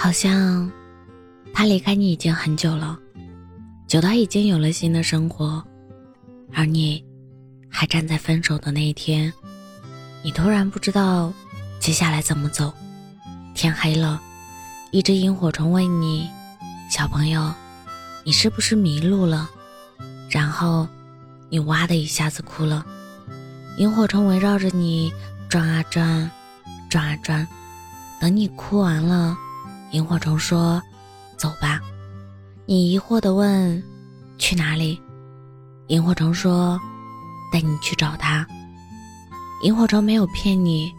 好像他离开你已经很久了，久到已经有了新的生活，而你还站在分手的那一天，你突然不知道接下来怎么走。天黑了，一只萤火虫问你：“小朋友，你是不是迷路了？”然后你哇的一下子哭了。萤火虫围绕着你转啊转，转啊转，等你哭完了。萤火虫说：“走吧。”你疑惑地问：“去哪里？”萤火虫说：“带你去找他。”萤火虫没有骗你，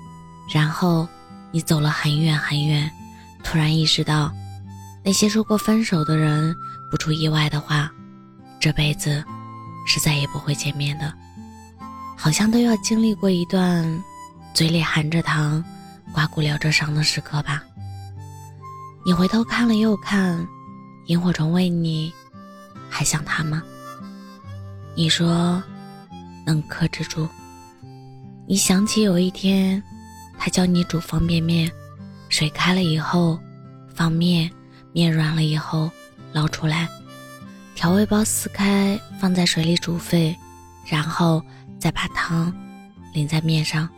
然后你走了很远很远，突然意识到，那些说过分手的人，不出意外的话，这辈子是再也不会见面的，好像都要经历过一段嘴里含着糖、刮骨疗着伤的时刻吧。你回头看了又看，萤火虫问你：“还想他吗？”你说：“能克制住。”你想起有一天，他教你煮方便面，水开了以后放面，面软了以后捞出来，调味包撕开放在水里煮沸，然后再把汤淋在面上。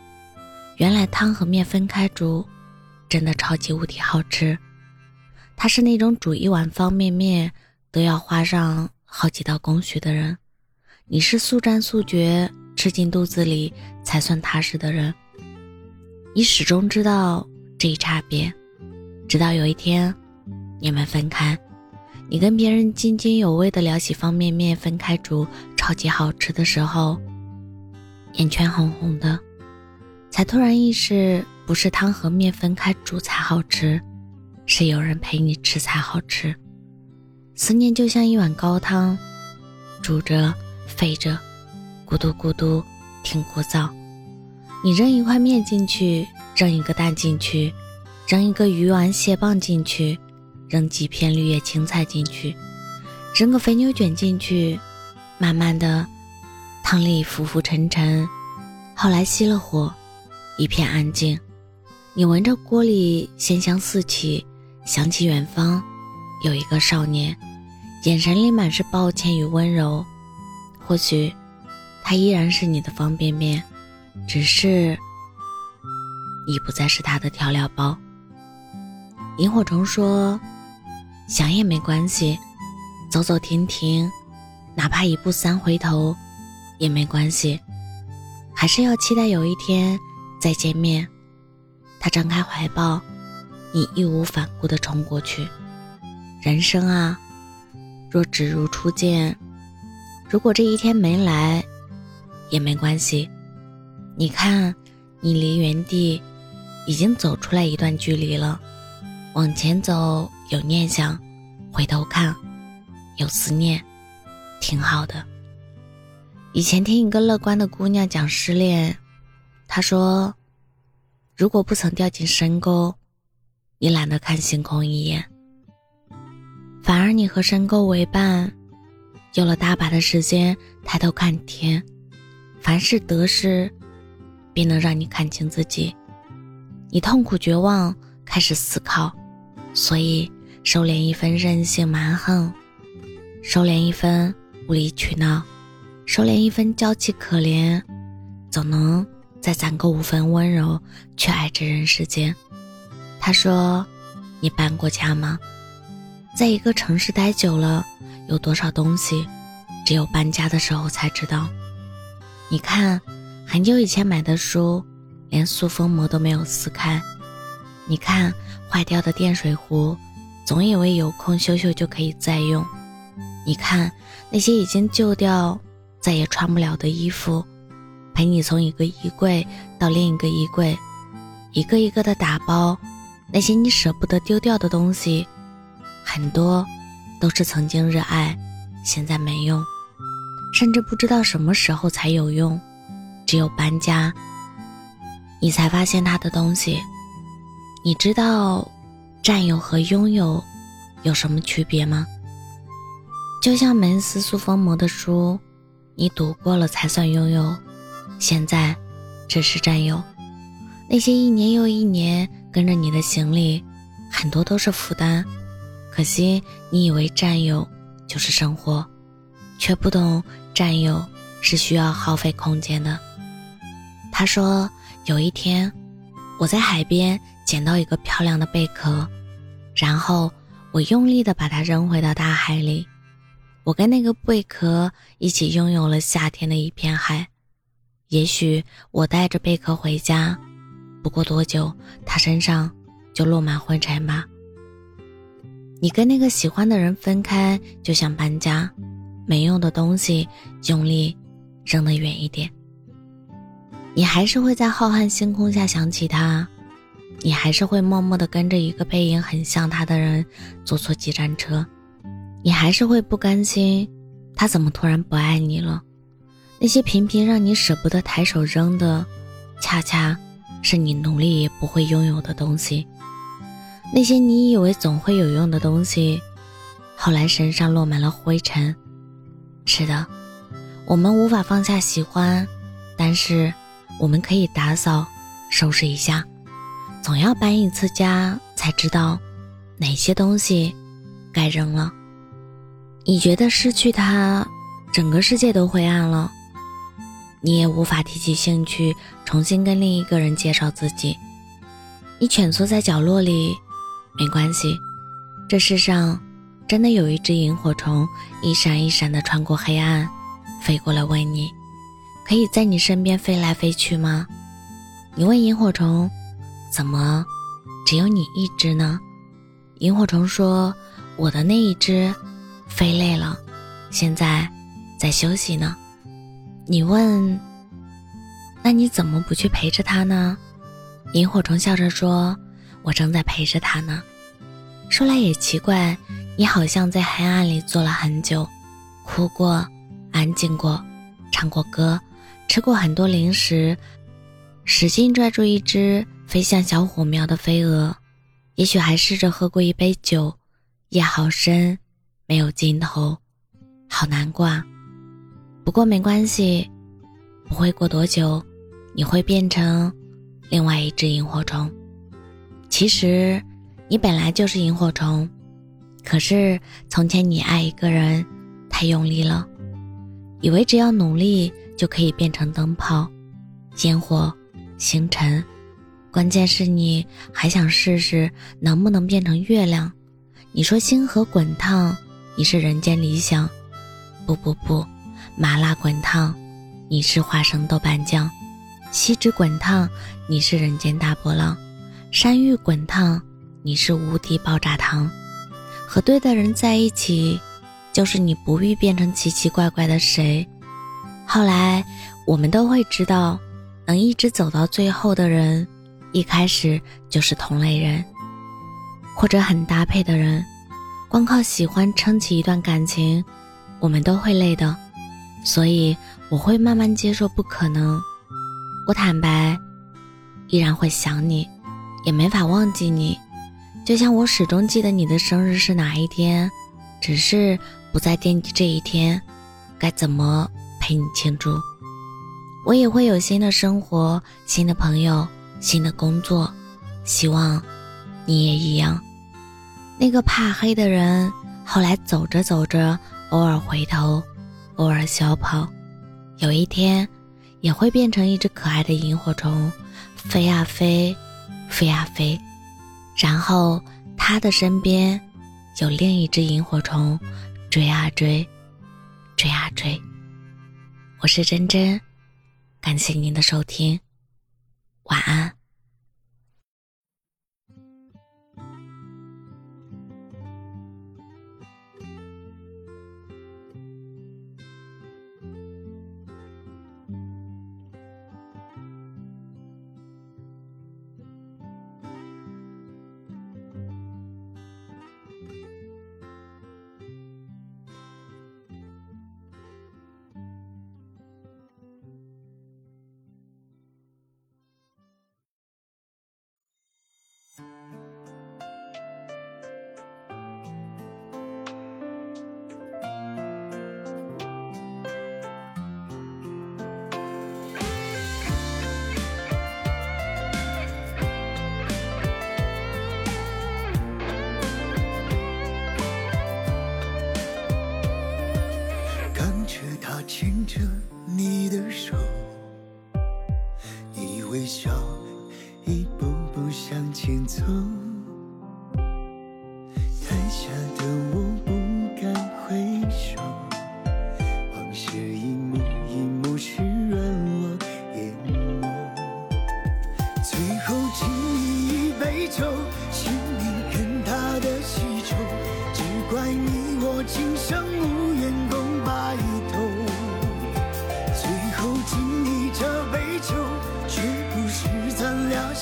原来汤和面分开煮，真的超级无敌好吃。他是那种煮一碗方便面都要花上好几道工序的人，你是速战速决，吃进肚子里才算踏实的人。你始终知道这一差别，直到有一天你们分开，你跟别人津津有味的聊起方便面分开煮超级好吃的时候，眼圈红红的，才突然意识不是汤和面分开煮才好吃。是有人陪你吃才好吃，思念就像一碗高汤，煮着沸着，咕嘟咕嘟，挺枯燥。你扔一块面进去，扔一个蛋进去，扔一个鱼丸蟹棒进去，扔几片绿叶青菜进去，扔个肥牛卷进去，慢慢的，汤里浮浮沉沉。后来熄了火，一片安静，你闻着锅里鲜香四起。想起远方，有一个少年，眼神里满是抱歉与温柔。或许，他依然是你的方便面，只是你不再是他的调料包。萤火虫说：“想也没关系，走走停停，哪怕一步三回头，也没关系。还是要期待有一天再见面。”他张开怀抱。你义无反顾地冲过去，人生啊，若只如初见，如果这一天没来，也没关系。你看，你离原地已经走出来一段距离了，往前走有念想，回头看有思念，挺好的。以前听一个乐观的姑娘讲失恋，她说，如果不曾掉进深沟。你懒得看星空一眼，反而你和深沟为伴，有了大把的时间抬头看天。凡事得失，便能让你看清自己。你痛苦绝望，开始思考，所以收敛一分任性蛮横，收敛一分无理取闹，收敛一分娇气可怜，总能再攒够五分温柔，去爱这人世间。他说：“你搬过家吗？在一个城市待久了，有多少东西，只有搬家的时候才知道。你看，很久以前买的书，连塑封膜都没有撕开。你看，坏掉的电水壶，总以为有空修修就可以再用。你看，那些已经旧掉、再也穿不了的衣服，陪你从一个衣柜到另一个衣柜，一个一个的打包。”那些你舍不得丢掉的东西，很多都是曾经热爱，现在没用，甚至不知道什么时候才有用。只有搬家，你才发现他的东西。你知道占有和拥有有什么区别吗？就像门斯塑封膜的书，你读过了才算拥有，现在只是占有。那些一年又一年。跟着你的行李，很多都是负担。可惜你以为占有就是生活，却不懂占有是需要耗费空间的。他说：“有一天，我在海边捡到一个漂亮的贝壳，然后我用力的把它扔回到大海里。我跟那个贝壳一起拥有了夏天的一片海。也许我带着贝壳回家，不过多久，他身上就落满灰尘吧。你跟那个喜欢的人分开，就像搬家，没用的东西用力扔得远一点。”你还是会在浩瀚星空下想起他，你还是会默默地跟着一个背影很像他的人坐错几站车，你还是会不甘心，他怎么突然不爱你了？那些频频让你舍不得抬手扔的，恰恰是你努力也不会拥有的东西。那些你以为总会有用的东西，后来身上落满了灰尘。是的，我们无法放下喜欢，但是。我们可以打扫、收拾一下，总要搬一次家才知道哪些东西该扔了。你觉得失去它，整个世界都灰暗了，你也无法提起兴趣重新跟另一个人介绍自己。你蜷缩在角落里，没关系，这世上真的有一只萤火虫一闪一闪的穿过黑暗，飞过来问你。可以在你身边飞来飞去吗？你问萤火虫：“怎么只有你一只呢？”萤火虫说：“我的那一只飞累了，现在在休息呢。”你问：“那你怎么不去陪着他呢？”萤火虫笑着说：“我正在陪着他呢。”说来也奇怪，你好像在黑暗里坐了很久，哭过，安静过，唱过歌。吃过很多零食，使劲拽住一只飞向小火苗的飞蛾，也许还试着喝过一杯酒，夜好深，没有尽头，好难过。啊不过没关系，不会过多久，你会变成另外一只萤火虫。其实，你本来就是萤火虫，可是从前你爱一个人太用力了，以为只要努力。就可以变成灯泡、烟火、星辰，关键是你还想试试能不能变成月亮。你说星河滚烫，你是人间理想。不不不，麻辣滚烫，你是花生豆瓣酱；锡纸滚烫，你是人间大波浪；山芋滚烫，你是无敌爆炸糖。和对的人在一起，就是你不必变成奇奇怪怪的谁。后来，我们都会知道，能一直走到最后的人，一开始就是同类人，或者很搭配的人。光靠喜欢撑起一段感情，我们都会累的。所以，我会慢慢接受不可能。我坦白，依然会想你，也没法忘记你。就像我始终记得你的生日是哪一天，只是不再惦记这一天，该怎么？陪你庆祝，我也会有新的生活、新的朋友、新的工作，希望你也一样。那个怕黑的人，后来走着走着，偶尔回头，偶尔小跑，有一天也会变成一只可爱的萤火虫，飞啊飞，飞啊飞，然后他的身边有另一只萤火虫，追啊追，追啊追。我是真真，感谢您的收听，晚安。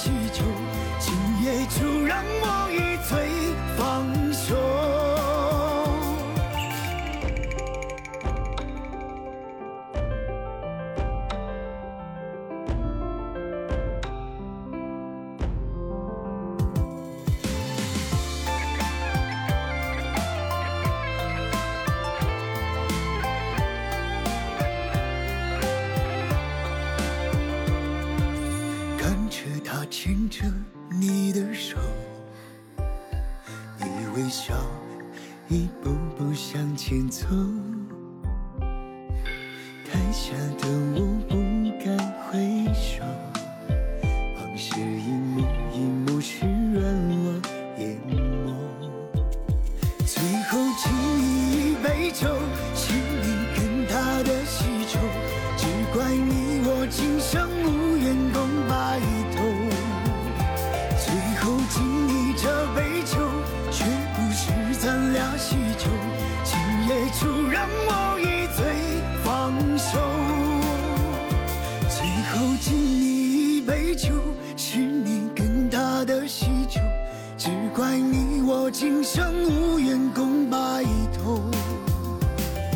气球今夜就让我后敬你一杯酒，是你跟他的喜酒，只怪你我今生无缘共白头。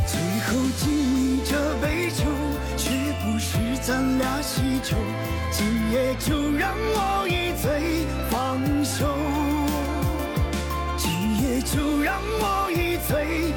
最后敬你这杯酒，却不是咱俩喜酒，今夜就让我一醉方休，今夜就让我一醉。